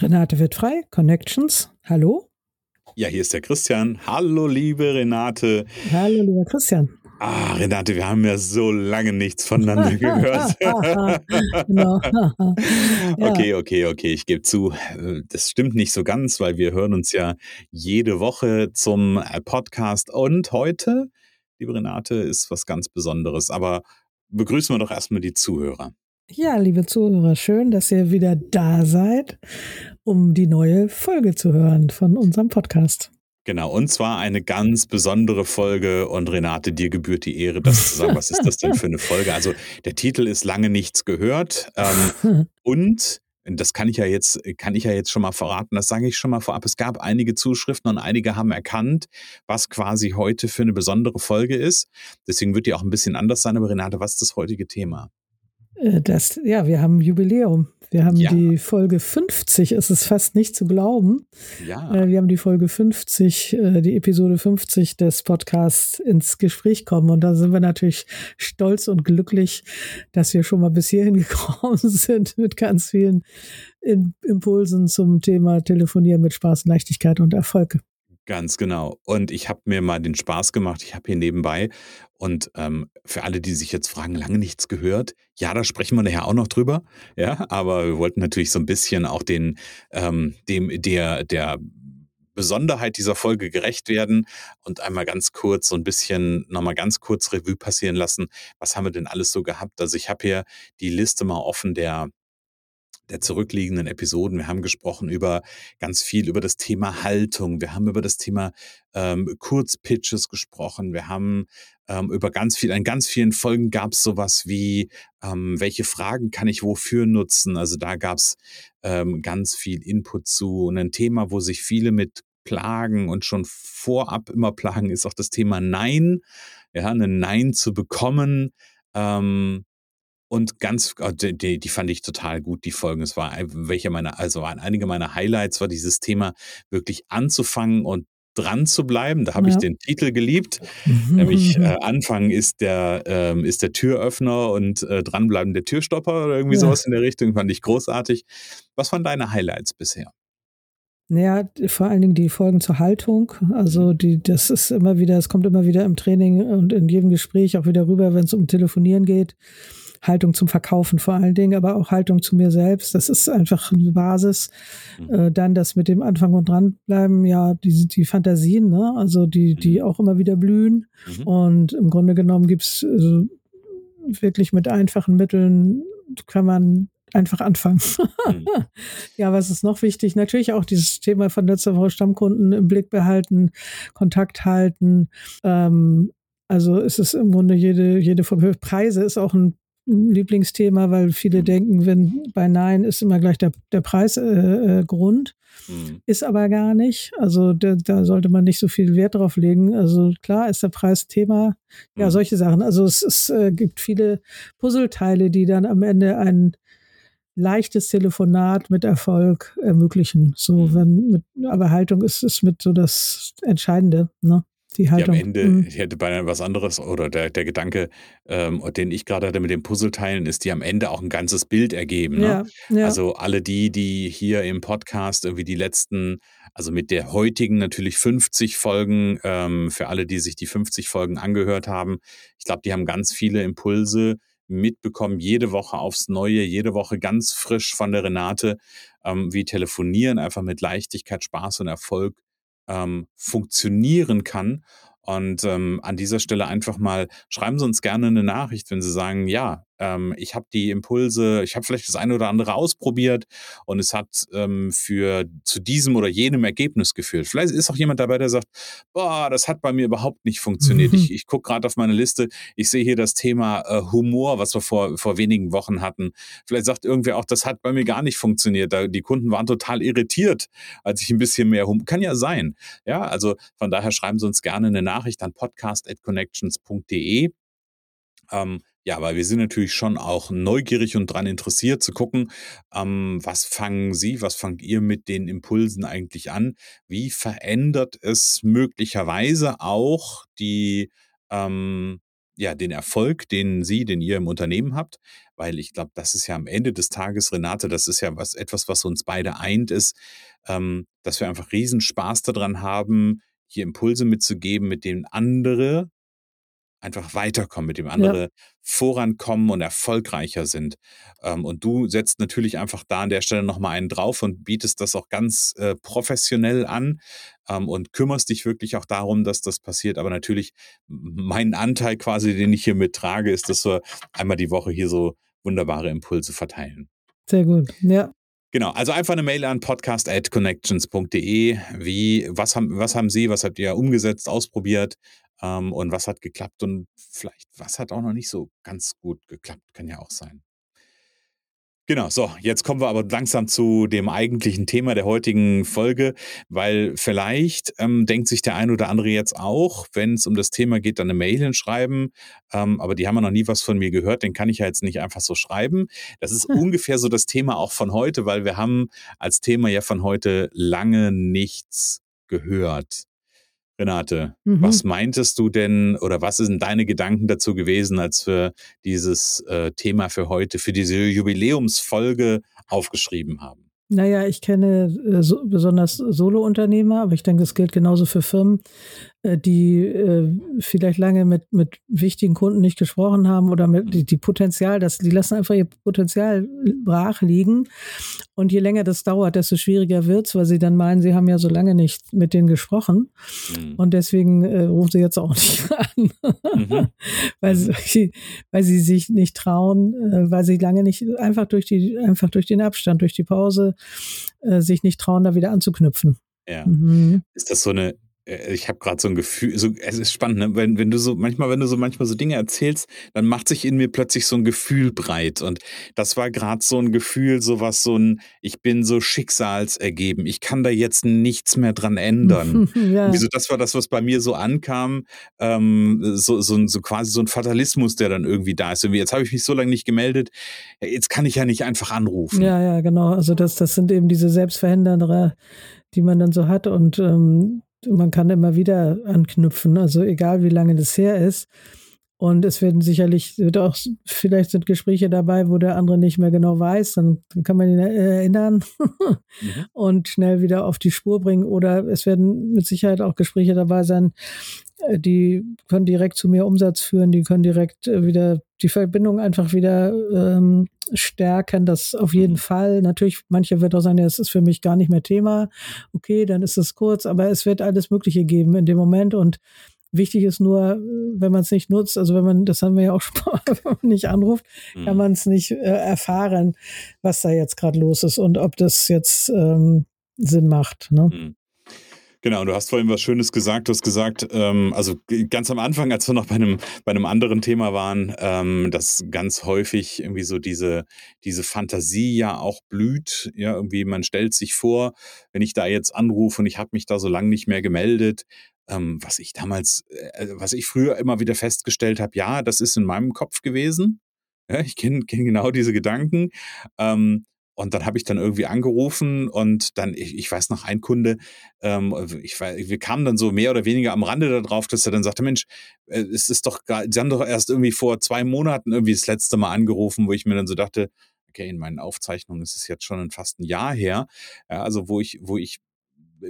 Renate wird frei, Connections. Hallo? Ja, hier ist der Christian. Hallo, liebe Renate. Hallo, lieber Christian. Ah, Renate, wir haben ja so lange nichts voneinander gehört. genau. Okay, okay, okay, ich gebe zu, äh, das stimmt nicht so ganz, weil wir hören uns ja jede Woche zum äh, Podcast und heute, liebe Renate, ist was ganz Besonderes. Aber begrüßen wir doch erstmal die Zuhörer. Ja, liebe Zuhörer, schön, dass ihr wieder da seid, um die neue Folge zu hören von unserem Podcast. Genau, und zwar eine ganz besondere Folge. Und Renate, dir gebührt die Ehre, das zu sagen. Was ist das denn für eine Folge? Also, der Titel ist lange nichts gehört. Ähm, und das kann ich ja jetzt, kann ich ja jetzt schon mal verraten, das sage ich schon mal vorab. Es gab einige Zuschriften und einige haben erkannt, was quasi heute für eine besondere Folge ist. Deswegen wird die auch ein bisschen anders sein. Aber Renate, was ist das heutige Thema? Äh, das, ja, wir haben Jubiläum. Wir haben ja. die Folge 50, es ist fast nicht zu glauben. Ja. Äh, wir haben die Folge 50, äh, die Episode 50 des Podcasts ins Gespräch kommen. Und da sind wir natürlich stolz und glücklich, dass wir schon mal bis hierhin gekommen sind mit ganz vielen Impulsen zum Thema Telefonieren mit Spaß, Leichtigkeit und Erfolg. Ganz genau. Und ich habe mir mal den Spaß gemacht, ich habe hier nebenbei und ähm, für alle, die sich jetzt fragen, lange nichts gehört, ja, da sprechen wir nachher auch noch drüber, ja, aber wir wollten natürlich so ein bisschen auch den, ähm, dem, der, der Besonderheit dieser Folge gerecht werden und einmal ganz kurz so ein bisschen, nochmal ganz kurz Revue passieren lassen. Was haben wir denn alles so gehabt? Also ich habe hier die Liste mal offen der der zurückliegenden Episoden. Wir haben gesprochen über ganz viel über das Thema Haltung. Wir haben über das Thema ähm, Kurzpitches gesprochen. Wir haben ähm, über ganz viel, in ganz vielen Folgen gab es sowas wie, ähm, welche Fragen kann ich wofür nutzen? Also da gab es ähm, ganz viel Input zu. Und ein Thema, wo sich viele mit plagen und schon vorab immer plagen, ist auch das Thema Nein. Ja, ein Nein zu bekommen. Ähm, und ganz, oh, die, die fand ich total gut, die Folgen. Es war welche meiner, also waren einige meiner Highlights, war dieses Thema wirklich anzufangen und dran zu bleiben. Da habe ja. ich den Titel geliebt. Nämlich äh, Anfangen ist der, ähm, ist der Türöffner und äh, dranbleiben der Türstopper oder irgendwie ja. sowas in der Richtung. Fand ich großartig. Was waren deine Highlights bisher? Naja, vor allen Dingen die Folgen zur Haltung. Also mhm. die, das ist immer wieder, es kommt immer wieder im Training und in jedem Gespräch auch wieder rüber, wenn es um Telefonieren geht. Haltung zum Verkaufen vor allen Dingen, aber auch Haltung zu mir selbst. Das ist einfach eine Basis. Mhm. Äh, dann das mit dem Anfang und dranbleiben, ja, die, die Fantasien, ne? also die, die mhm. auch immer wieder blühen. Mhm. Und im Grunde genommen gibt's also wirklich mit einfachen Mitteln kann man einfach anfangen. Mhm. ja, was ist noch wichtig? Natürlich auch dieses Thema von letzter Woche Stammkunden im Blick behalten, Kontakt halten. Ähm, also es ist im Grunde jede, jede Preise ist auch ein Lieblingsthema, weil viele mhm. denken, wenn bei Nein ist immer gleich der, der Preisgrund. Äh, äh mhm. Ist aber gar nicht. Also da, da, sollte man nicht so viel Wert drauf legen. Also klar ist der Preis Thema. Ja, mhm. solche Sachen. Also es, es äh, gibt viele Puzzleteile, die dann am Ende ein leichtes Telefonat mit Erfolg ermöglichen. So, mhm. wenn mit, aber Haltung ist, ist mit so das Entscheidende. Ne? Die Haltung. Ja, am Ende, mhm. ich hätte beinahe was anderes oder der, der Gedanke, ähm, den ich gerade hatte mit den Puzzleteilen, ist, die am Ende auch ein ganzes Bild ergeben. Ne? Ja, ja. Also alle die, die hier im Podcast irgendwie die letzten, also mit der heutigen natürlich 50 Folgen, ähm, für alle, die sich die 50 Folgen angehört haben, ich glaube, die haben ganz viele Impulse mitbekommen, jede Woche aufs Neue, jede Woche ganz frisch von der Renate, ähm, wie telefonieren einfach mit Leichtigkeit, Spaß und Erfolg ähm, funktionieren kann. Und ähm, an dieser Stelle einfach mal schreiben Sie uns gerne eine Nachricht, wenn Sie sagen, ja, ähm, ich habe die Impulse, ich habe vielleicht das eine oder andere ausprobiert und es hat ähm, für zu diesem oder jenem Ergebnis geführt. Vielleicht ist auch jemand dabei, der sagt, boah, das hat bei mir überhaupt nicht funktioniert. Mhm. Ich, ich gucke gerade auf meine Liste, ich sehe hier das Thema äh, Humor, was wir vor, vor wenigen Wochen hatten. Vielleicht sagt irgendwer auch, das hat bei mir gar nicht funktioniert. Da, die Kunden waren total irritiert, als ich ein bisschen mehr Humor. Kann ja sein. Ja, also von daher schreiben Sie uns gerne eine Nachricht an podcast.connections.de. Ähm, ja, weil wir sind natürlich schon auch neugierig und daran interessiert zu gucken, ähm, was fangen Sie, was fangt ihr mit den Impulsen eigentlich an? Wie verändert es möglicherweise auch die, ähm, ja, den Erfolg, den Sie, den ihr im Unternehmen habt? Weil ich glaube, das ist ja am Ende des Tages, Renate, das ist ja was, etwas, was uns beide eint, ist, ähm, dass wir einfach riesen Spaß daran haben, hier Impulse mitzugeben, mit denen andere einfach weiterkommen, mit dem andere ja. vorankommen und erfolgreicher sind. Ähm, und du setzt natürlich einfach da an der Stelle nochmal einen drauf und bietest das auch ganz äh, professionell an ähm, und kümmerst dich wirklich auch darum, dass das passiert. Aber natürlich, mein Anteil quasi, den ich hier mittrage, ist, dass wir einmal die Woche hier so wunderbare Impulse verteilen. Sehr gut, ja. Genau, also einfach eine Mail an podcast.connections.de. Wie, was haben, was haben Sie, was habt ihr umgesetzt, ausprobiert? Ähm, und was hat geklappt und vielleicht was hat auch noch nicht so ganz gut geklappt, kann ja auch sein. Genau, so, jetzt kommen wir aber langsam zu dem eigentlichen Thema der heutigen Folge, weil vielleicht ähm, denkt sich der ein oder andere jetzt auch, wenn es um das Thema geht, dann eine Mail hinschreiben, ähm, aber die haben ja noch nie was von mir gehört, den kann ich ja jetzt nicht einfach so schreiben. Das ist hm. ungefähr so das Thema auch von heute, weil wir haben als Thema ja von heute lange nichts gehört. Renate, mhm. was meintest du denn oder was sind deine Gedanken dazu gewesen, als wir dieses äh, Thema für heute, für diese Jubiläumsfolge aufgeschrieben haben? Naja, ich kenne äh, so, besonders Solo-Unternehmer, aber ich denke, es gilt genauso für Firmen, die äh, vielleicht lange mit, mit wichtigen Kunden nicht gesprochen haben oder mit die, die Potenzial, das, die lassen einfach ihr Potenzial brach liegen. Und je länger das dauert, desto schwieriger wird's, weil sie dann meinen, sie haben ja so lange nicht mit denen gesprochen. Mhm. Und deswegen äh, rufen sie jetzt auch nicht an, mhm. weil, sie, weil sie sich nicht trauen, äh, weil sie lange nicht, einfach durch die, einfach durch den Abstand, durch die Pause, äh, sich nicht trauen, da wieder anzuknüpfen. Ja. Mhm. Ist das so eine äh, ich habe gerade so ein Gefühl, so, es ist spannend, ne? wenn, wenn du so, manchmal, wenn du so manchmal so Dinge erzählst, dann macht sich in mir plötzlich so ein Gefühl breit. Und das war gerade so ein Gefühl, so was, so ein, ich bin so schicksalsergeben, ich kann da jetzt nichts mehr dran ändern. ja. Wieso, das war das, was bei mir so ankam, ähm, so, so, so quasi so ein Fatalismus, der dann irgendwie da ist. Jetzt habe ich mich so lange nicht gemeldet, jetzt kann ich ja nicht einfach anrufen. Ja, ja, genau. Also das, das sind eben diese Selbstverhinderer, die man dann so hat und ähm, man kann immer wieder anknüpfen, also egal wie lange das her ist. Und es werden sicherlich, wird auch, vielleicht sind Gespräche dabei, wo der andere nicht mehr genau weiß, dann, dann kann man ihn erinnern mhm. und schnell wieder auf die Spur bringen. Oder es werden mit Sicherheit auch Gespräche dabei sein, äh, die können direkt zu mehr Umsatz führen, die können direkt äh, wieder die Verbindung einfach wieder ähm, stärken, das auf jeden mhm. Fall. Natürlich, manche wird auch sagen, ja, es ist für mich gar nicht mehr Thema. Okay, dann ist es kurz, aber es wird alles Mögliche geben in dem Moment und Wichtig ist nur, wenn man es nicht nutzt, also wenn man, das haben wir ja auch schon mal, wenn man nicht anruft, mhm. kann man es nicht äh, erfahren, was da jetzt gerade los ist und ob das jetzt ähm, Sinn macht. Ne? Mhm. Genau, du hast vorhin was Schönes gesagt. Du hast gesagt, ähm, also ganz am Anfang, als wir noch bei einem, bei einem anderen Thema waren, ähm, dass ganz häufig irgendwie so diese, diese Fantasie ja auch blüht. Ja, irgendwie, man stellt sich vor, wenn ich da jetzt anrufe und ich habe mich da so lange nicht mehr gemeldet, ähm, was ich damals, äh, was ich früher immer wieder festgestellt habe, ja, das ist in meinem Kopf gewesen. Ja, ich kenne kenn genau diese Gedanken. Ähm, und dann habe ich dann irgendwie angerufen und dann, ich, ich weiß noch, ein Kunde, ähm, ich, wir kamen dann so mehr oder weniger am Rande darauf, dass er dann sagte, Mensch, äh, es ist doch, Sie haben doch erst irgendwie vor zwei Monaten irgendwie das letzte Mal angerufen, wo ich mir dann so dachte, okay, in meinen Aufzeichnungen ist es jetzt schon fast ein Jahr her, ja, also wo ich, wo ich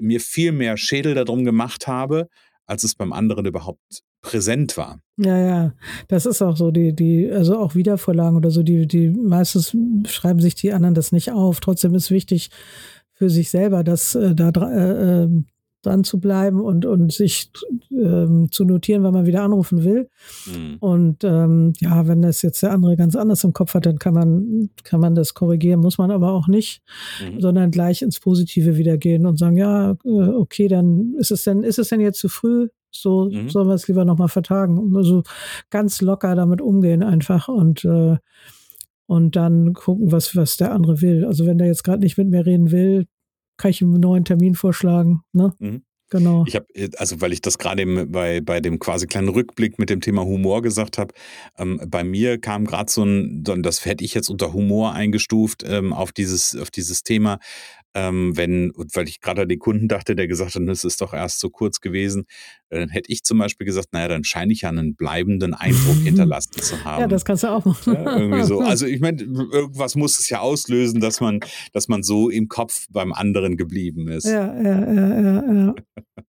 mir viel mehr Schädel darum gemacht habe, als es beim anderen überhaupt präsent war. Ja, ja, das ist auch so, die, die, also auch Wiedervorlagen oder so, die, die meistens schreiben sich die anderen das nicht auf. Trotzdem ist wichtig für sich selber, das äh, da äh, äh dran zu bleiben und, und sich ähm, zu notieren, wann man wieder anrufen will. Mhm. Und ähm, ja, wenn das jetzt der andere ganz anders im Kopf hat, dann kann man, kann man das korrigieren, muss man aber auch nicht, mhm. sondern gleich ins Positive wieder gehen und sagen, ja, äh, okay, dann ist es denn, ist es denn jetzt zu früh? So mhm. sollen wir es lieber nochmal vertagen. Also ganz locker damit umgehen einfach und äh, und dann gucken, was, was der andere will. Also wenn der jetzt gerade nicht mit mir reden will, kann ich ihm einen neuen Termin vorschlagen. Ne? Mhm. Genau. Ich habe, also weil ich das gerade bei, bei dem quasi kleinen Rückblick mit dem Thema Humor gesagt habe, ähm, bei mir kam gerade so ein, das hätte ich jetzt unter Humor eingestuft, ähm, auf dieses, auf dieses Thema, ähm, wenn, weil ich gerade an den Kunden dachte, der gesagt hat, das ist doch erst so kurz gewesen, äh, dann hätte ich zum Beispiel gesagt, naja, dann scheine ich ja einen bleibenden Eindruck hinterlassen zu haben. Ja, das kannst du auch machen. Ja, irgendwie so. Also ich meine, irgendwas muss es ja auslösen, dass man, dass man so im Kopf beim anderen geblieben ist. Ja, ja, ja, ja, ja.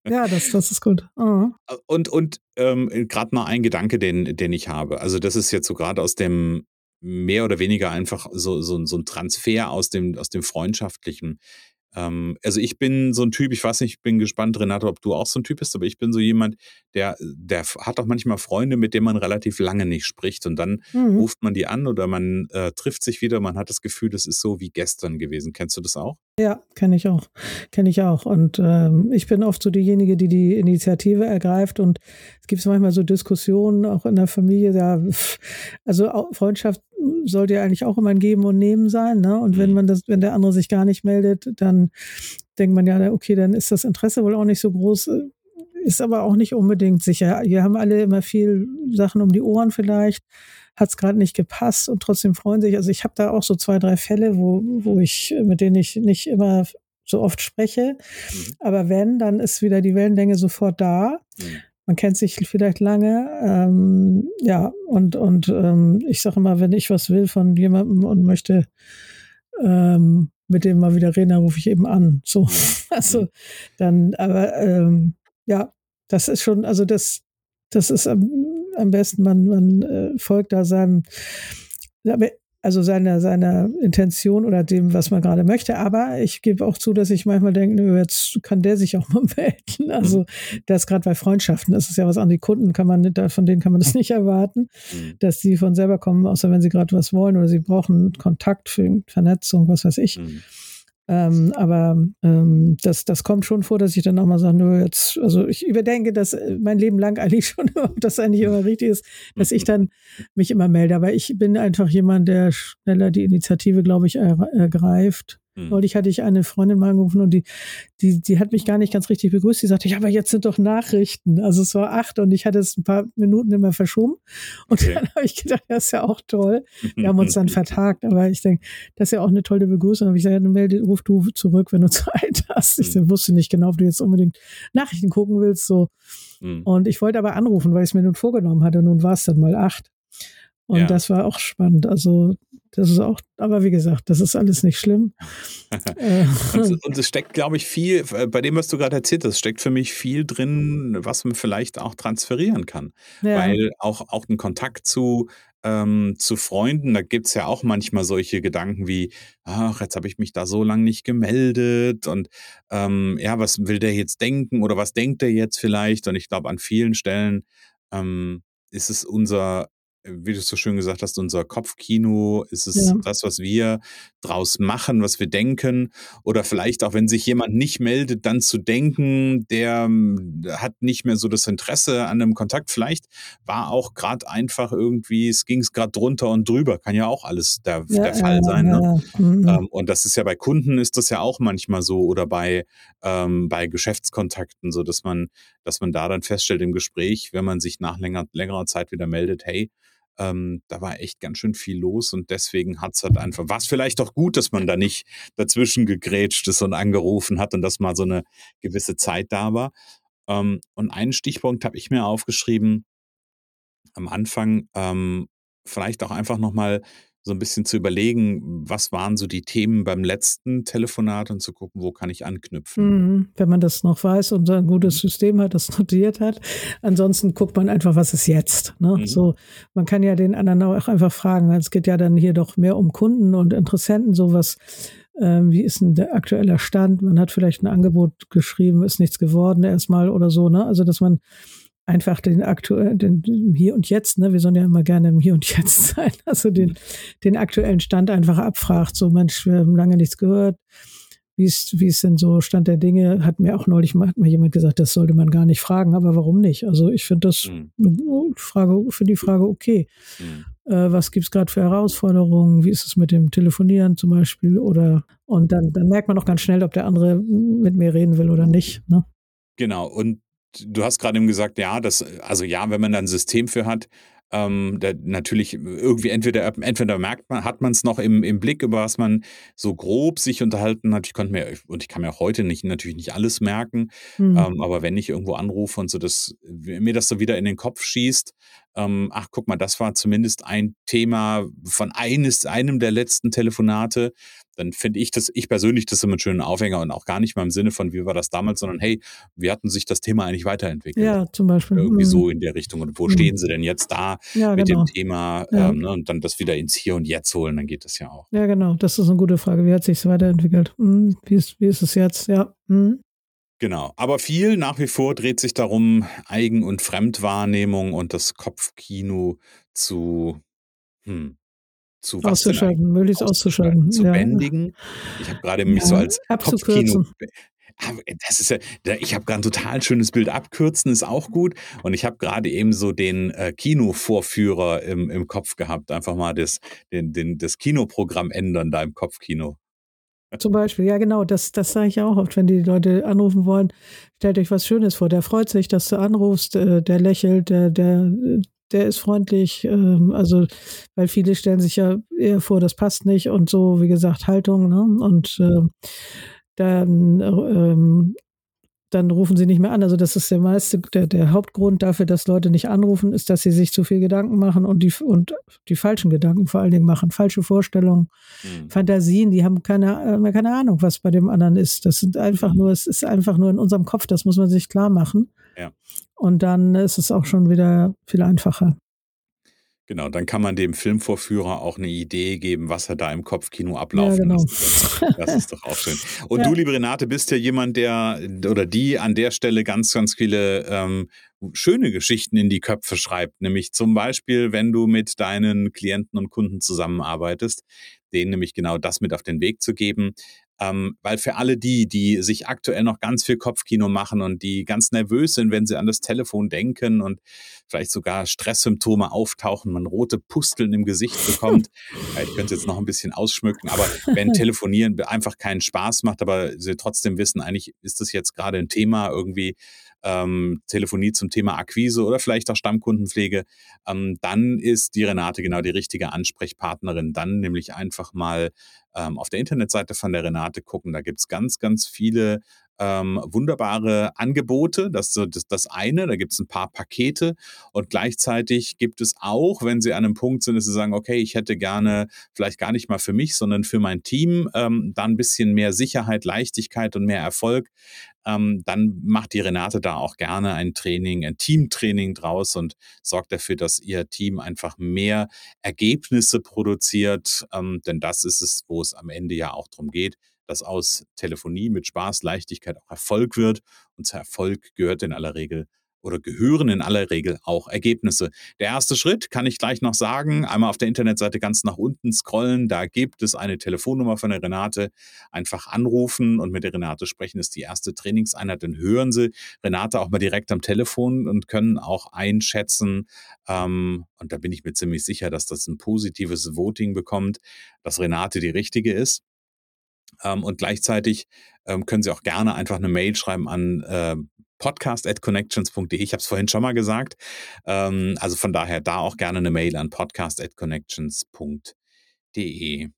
Ja, das, das ist gut. Oh. Und, und ähm, gerade noch ein Gedanke, den, den ich habe. Also das ist jetzt so gerade aus dem mehr oder weniger einfach so, so, so ein Transfer aus dem, aus dem Freundschaftlichen. Ähm, also ich bin so ein Typ, ich weiß nicht, ich bin gespannt, Renate, ob du auch so ein Typ bist, aber ich bin so jemand, der, der hat auch manchmal Freunde, mit denen man relativ lange nicht spricht und dann mhm. ruft man die an oder man äh, trifft sich wieder, man hat das Gefühl, das ist so wie gestern gewesen. Kennst du das auch? Ja, kenne ich auch. Kenne ich auch. Und ähm, ich bin oft so diejenige, die die Initiative ergreift. Und es gibt manchmal so Diskussionen, auch in der Familie. Ja, also Freundschaft sollte ja eigentlich auch immer ein Geben und Nehmen sein. Ne? Und wenn mhm. man das, wenn der andere sich gar nicht meldet, dann denkt man ja, okay, dann ist das Interesse wohl auch nicht so groß. Ist aber auch nicht unbedingt sicher. Wir haben alle immer viel Sachen um die Ohren vielleicht hat es gerade nicht gepasst und trotzdem freuen sich. Also ich habe da auch so zwei, drei Fälle, wo, wo ich, mit denen ich nicht immer so oft spreche. Mhm. Aber wenn, dann ist wieder die Wellenlänge sofort da. Mhm. Man kennt sich vielleicht lange. Ähm, ja, und, und ähm, ich sage immer, wenn ich was will von jemandem und möchte ähm, mit dem mal wieder reden, dann rufe ich eben an. So, mhm. also dann, aber ähm, ja, das ist schon, also das, das ist am, am besten, man, man äh, folgt da seinem, also seiner, seiner Intention oder dem, was man gerade möchte. Aber ich gebe auch zu, dass ich manchmal denke, nö, jetzt kann der sich auch mal melden. Also das gerade bei Freundschaften, das ist ja was an die Kunden, kann man nicht, von denen kann man das nicht erwarten, mhm. dass die von selber kommen, außer wenn sie gerade was wollen oder sie brauchen Kontakt für Vernetzung, was weiß ich. Mhm. Ähm, aber ähm, das, das kommt schon vor, dass ich dann auch mal sage, nö, jetzt, also ich überdenke das äh, mein Leben lang eigentlich schon, ob das eigentlich immer richtig ist, dass ich dann mich immer melde. Aber ich bin einfach jemand, der schneller die Initiative, glaube ich, ergreift. Mhm. Neulich hatte ich eine Freundin mal angerufen und die, die, die hat mich gar nicht ganz richtig begrüßt. Die sagte, ja, aber jetzt sind doch Nachrichten. Also es war acht und ich hatte es ein paar Minuten immer verschoben. Und okay. dann habe ich gedacht, das ist ja auch toll. Wir haben uns dann vertagt, aber ich denke, das ist ja auch eine tolle Begrüßung. Und ich sage, dann melde, ruf du zurück, wenn du Zeit hast. Ich mhm. wusste nicht genau, ob du jetzt unbedingt Nachrichten gucken willst. So. Mhm. Und ich wollte aber anrufen, weil ich es mir nun vorgenommen hatte. Nun war es dann mal acht. Und ja. das war auch spannend. Also das ist auch, aber wie gesagt, das ist alles nicht schlimm. Äh, und, und, es steckt, glaube ich, viel, äh, bei dem, was du gerade erzählt hast, steckt für mich viel drin, was man vielleicht auch transferieren kann. Ja. Weil auch, auch ein Kontakt zu, ähm, zu Freunden, da gibt es ja auch manchmal solche Gedanken wie, ach, jetzt habe ich mich da so lange nicht gemeldet und ähm, ja, was will der jetzt denken oder was denkt der jetzt vielleicht? Und ich glaube, an vielen Stellen ähm, ist es unser wie du so schön gesagt hast, unser Kopfkino, ist es ja. das, was wir draus machen, was wir denken. Oder vielleicht auch, wenn sich jemand nicht meldet, dann zu denken, der hm, hat nicht mehr so das Interesse an einem Kontakt. Vielleicht war auch gerade einfach irgendwie, es ging es gerade drunter und drüber. Kann ja auch alles der, ja, der Fall ja, sein. Ne? Mhm. Ähm, und das ist ja bei Kunden ist das ja auch manchmal so oder bei, ähm, bei Geschäftskontakten so, dass man, dass man da dann feststellt im Gespräch, wenn man sich nach länger, längerer Zeit wieder meldet, hey, ähm, da war echt ganz schön viel los und deswegen hat es halt einfach, war es vielleicht auch gut, dass man da nicht dazwischen gegrätscht ist und angerufen hat und dass mal so eine gewisse Zeit da war. Ähm, und einen Stichpunkt habe ich mir aufgeschrieben am Anfang, ähm, vielleicht auch einfach nochmal so ein bisschen zu überlegen, was waren so die Themen beim letzten Telefonat und zu gucken, wo kann ich anknüpfen. Mhm, wenn man das noch weiß und ein gutes mhm. System hat, das notiert hat. Ansonsten guckt man einfach, was ist jetzt. Ne? Mhm. So, man kann ja den anderen auch einfach fragen. Es geht ja dann hier doch mehr um Kunden und Interessenten, sowas ähm, wie ist denn der aktuelle Stand? Man hat vielleicht ein Angebot geschrieben, ist nichts geworden erstmal oder so, ne? Also dass man einfach den aktuellen, den Hier und Jetzt, ne, wir sollen ja immer gerne im Hier und Jetzt sein, also den, den aktuellen Stand einfach abfragt, so Mensch, wir haben lange nichts gehört, wie ist, wie ist denn so Stand der Dinge? Hat mir auch neulich mal, hat mir jemand gesagt, das sollte man gar nicht fragen, aber warum nicht? Also ich finde das mhm. eine Frage, für die Frage okay. Mhm. Äh, was gibt's gerade für Herausforderungen? Wie ist es mit dem Telefonieren zum Beispiel? Oder und dann, dann merkt man auch ganz schnell, ob der andere mit mir reden will oder nicht. Ne? Genau, und du hast gerade eben gesagt, ja, das, also ja, wenn man da ein System für hat, ähm, natürlich irgendwie entweder, entweder merkt man, hat man es noch im, im Blick, über was man so grob sich unterhalten hat. Ich konnte mir, und ich kann mir auch heute nicht, natürlich nicht alles merken, mhm. ähm, aber wenn ich irgendwo anrufe und so, dass mir das so wieder in den Kopf schießt, ähm, ach guck mal, das war zumindest ein Thema von eines, einem der letzten Telefonate, dann finde ich das, ich persönlich das immer einen schönen Aufhänger und auch gar nicht mal im Sinne von, wie war das damals, sondern hey, wie hatten sich das Thema eigentlich weiterentwickelt? Ja, zum Beispiel. Irgendwie mhm. so in der Richtung. Und wo mhm. stehen sie denn jetzt da ja, mit genau. dem Thema? Ja. Ähm, ne, und dann das wieder ins Hier und Jetzt holen, dann geht das ja auch. Ja, genau. Das ist eine gute Frage. Wie hat sich es weiterentwickelt? Mhm. Wie, ist, wie ist es jetzt? Ja. Mhm. Genau, aber viel nach wie vor dreht sich darum, Eigen- und Fremdwahrnehmung und das Kopfkino zu, hm, zu auszuschalten, möglichst auszuschalten, zu ja. bändigen. Ich habe gerade mich ja, so als Kopfkino das ist ja, ich habe gerade ein total schönes Bild. Abkürzen ist auch gut. Und ich habe gerade eben so den äh, Kinovorführer im, im Kopf gehabt. Einfach mal das, den, den, das Kinoprogramm ändern da im Kopfkino. Zum Beispiel, ja genau, das, das sage ich auch oft, wenn die Leute anrufen wollen, stellt euch was Schönes vor. Der freut sich, dass du anrufst, äh, der lächelt, der, der, der ist freundlich. Ähm, also, weil viele stellen sich ja eher vor, das passt nicht und so, wie gesagt, Haltung. Ne? Und äh, dann ähm, dann rufen sie nicht mehr an. Also das ist der meiste, der, der Hauptgrund dafür, dass Leute nicht anrufen, ist, dass sie sich zu viel Gedanken machen und die, und die falschen Gedanken vor allen Dingen machen. Falsche Vorstellungen, mhm. Fantasien, die haben keine, äh, keine Ahnung, was bei dem anderen ist. Das sind einfach nur, es ist einfach nur in unserem Kopf, das muss man sich klar machen. Ja. Und dann ist es auch schon wieder viel einfacher. Genau, dann kann man dem Filmvorführer auch eine Idee geben, was er da im Kopfkino ablaufen ja, genau. lässt. Das ist doch auch schön. Und ja. du, liebe Renate, bist ja jemand, der oder die an der Stelle ganz, ganz viele ähm, schöne Geschichten in die Köpfe schreibt. Nämlich zum Beispiel, wenn du mit deinen Klienten und Kunden zusammenarbeitest, denen nämlich genau das mit auf den Weg zu geben. Ähm, weil für alle die, die sich aktuell noch ganz viel Kopfkino machen und die ganz nervös sind, wenn sie an das Telefon denken und vielleicht sogar Stresssymptome auftauchen, man rote Pusteln im Gesicht bekommt. ich könnte jetzt noch ein bisschen ausschmücken, aber wenn Telefonieren einfach keinen Spaß macht, aber sie trotzdem wissen, eigentlich ist das jetzt gerade ein Thema irgendwie, ähm, Telefonie zum Thema Akquise oder vielleicht auch Stammkundenpflege, ähm, dann ist die Renate genau die richtige Ansprechpartnerin. Dann nämlich einfach mal ähm, auf der Internetseite von der Renate gucken. Da gibt es ganz, ganz viele ähm, wunderbare Angebote. Das ist das, das eine, da gibt es ein paar Pakete und gleichzeitig gibt es auch, wenn Sie an einem Punkt sind, dass Sie sagen, okay, ich hätte gerne vielleicht gar nicht mal für mich, sondern für mein Team ähm, da ein bisschen mehr Sicherheit, Leichtigkeit und mehr Erfolg, ähm, dann macht die Renate da auch gerne ein Training, ein Teamtraining draus und sorgt dafür, dass ihr Team einfach mehr Ergebnisse produziert. Ähm, denn das ist es, wo es am Ende ja auch darum geht, dass aus Telefonie mit Spaß, Leichtigkeit auch Erfolg wird. Und zu Erfolg gehört in aller Regel oder gehören in aller Regel auch Ergebnisse. Der erste Schritt kann ich gleich noch sagen. Einmal auf der Internetseite ganz nach unten scrollen. Da gibt es eine Telefonnummer von der Renate. Einfach anrufen und mit der Renate sprechen ist die erste Trainingseinheit. Dann hören Sie Renate auch mal direkt am Telefon und können auch einschätzen. Ähm, und da bin ich mir ziemlich sicher, dass das ein positives Voting bekommt, dass Renate die richtige ist. Ähm, und gleichzeitig ähm, können Sie auch gerne einfach eine Mail schreiben an äh, podcast.connections.de. Ich habe es vorhin schon mal gesagt. Ähm, also von daher da auch gerne eine Mail an podcast.connections.de.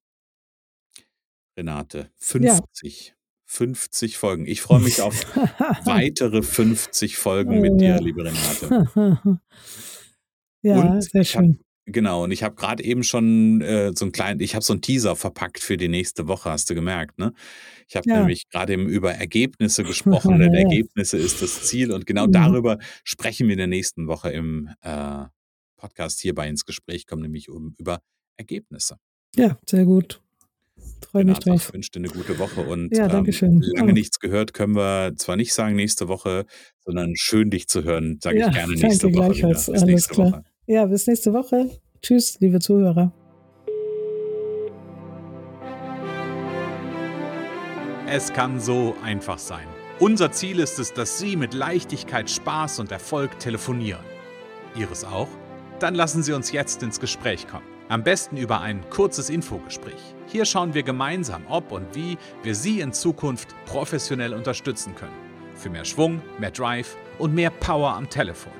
Renate, 50. Ja. 50 Folgen. Ich freue mich auf weitere 50 Folgen oh, mit dir, liebe Renate. ja, Und sehr schön. Genau, und ich habe gerade eben schon äh, so einen kleinen, ich habe so einen Teaser verpackt für die nächste Woche, hast du gemerkt, ne? Ich habe ja. nämlich gerade eben über Ergebnisse gesprochen, denn ja. Ergebnisse ist das Ziel und genau mhm. darüber sprechen wir in der nächsten Woche im äh, Podcast hierbei ins Gespräch kommen, nämlich um über Ergebnisse. Ja, sehr gut. freue mich drauf. Ich wünsche dir eine gute Woche und ja. Ähm, lange nichts gehört, können wir zwar nicht sagen nächste Woche, sondern schön dich zu hören, sage ja, ich gerne nächste Woche. Gleichfalls. Bis Alles klar. Woche. Ja, bis nächste Woche. Tschüss, liebe Zuhörer. Es kann so einfach sein. Unser Ziel ist es, dass Sie mit Leichtigkeit, Spaß und Erfolg telefonieren. Ihres auch? Dann lassen Sie uns jetzt ins Gespräch kommen. Am besten über ein kurzes Infogespräch. Hier schauen wir gemeinsam, ob und wie wir Sie in Zukunft professionell unterstützen können. Für mehr Schwung, mehr Drive und mehr Power am Telefon.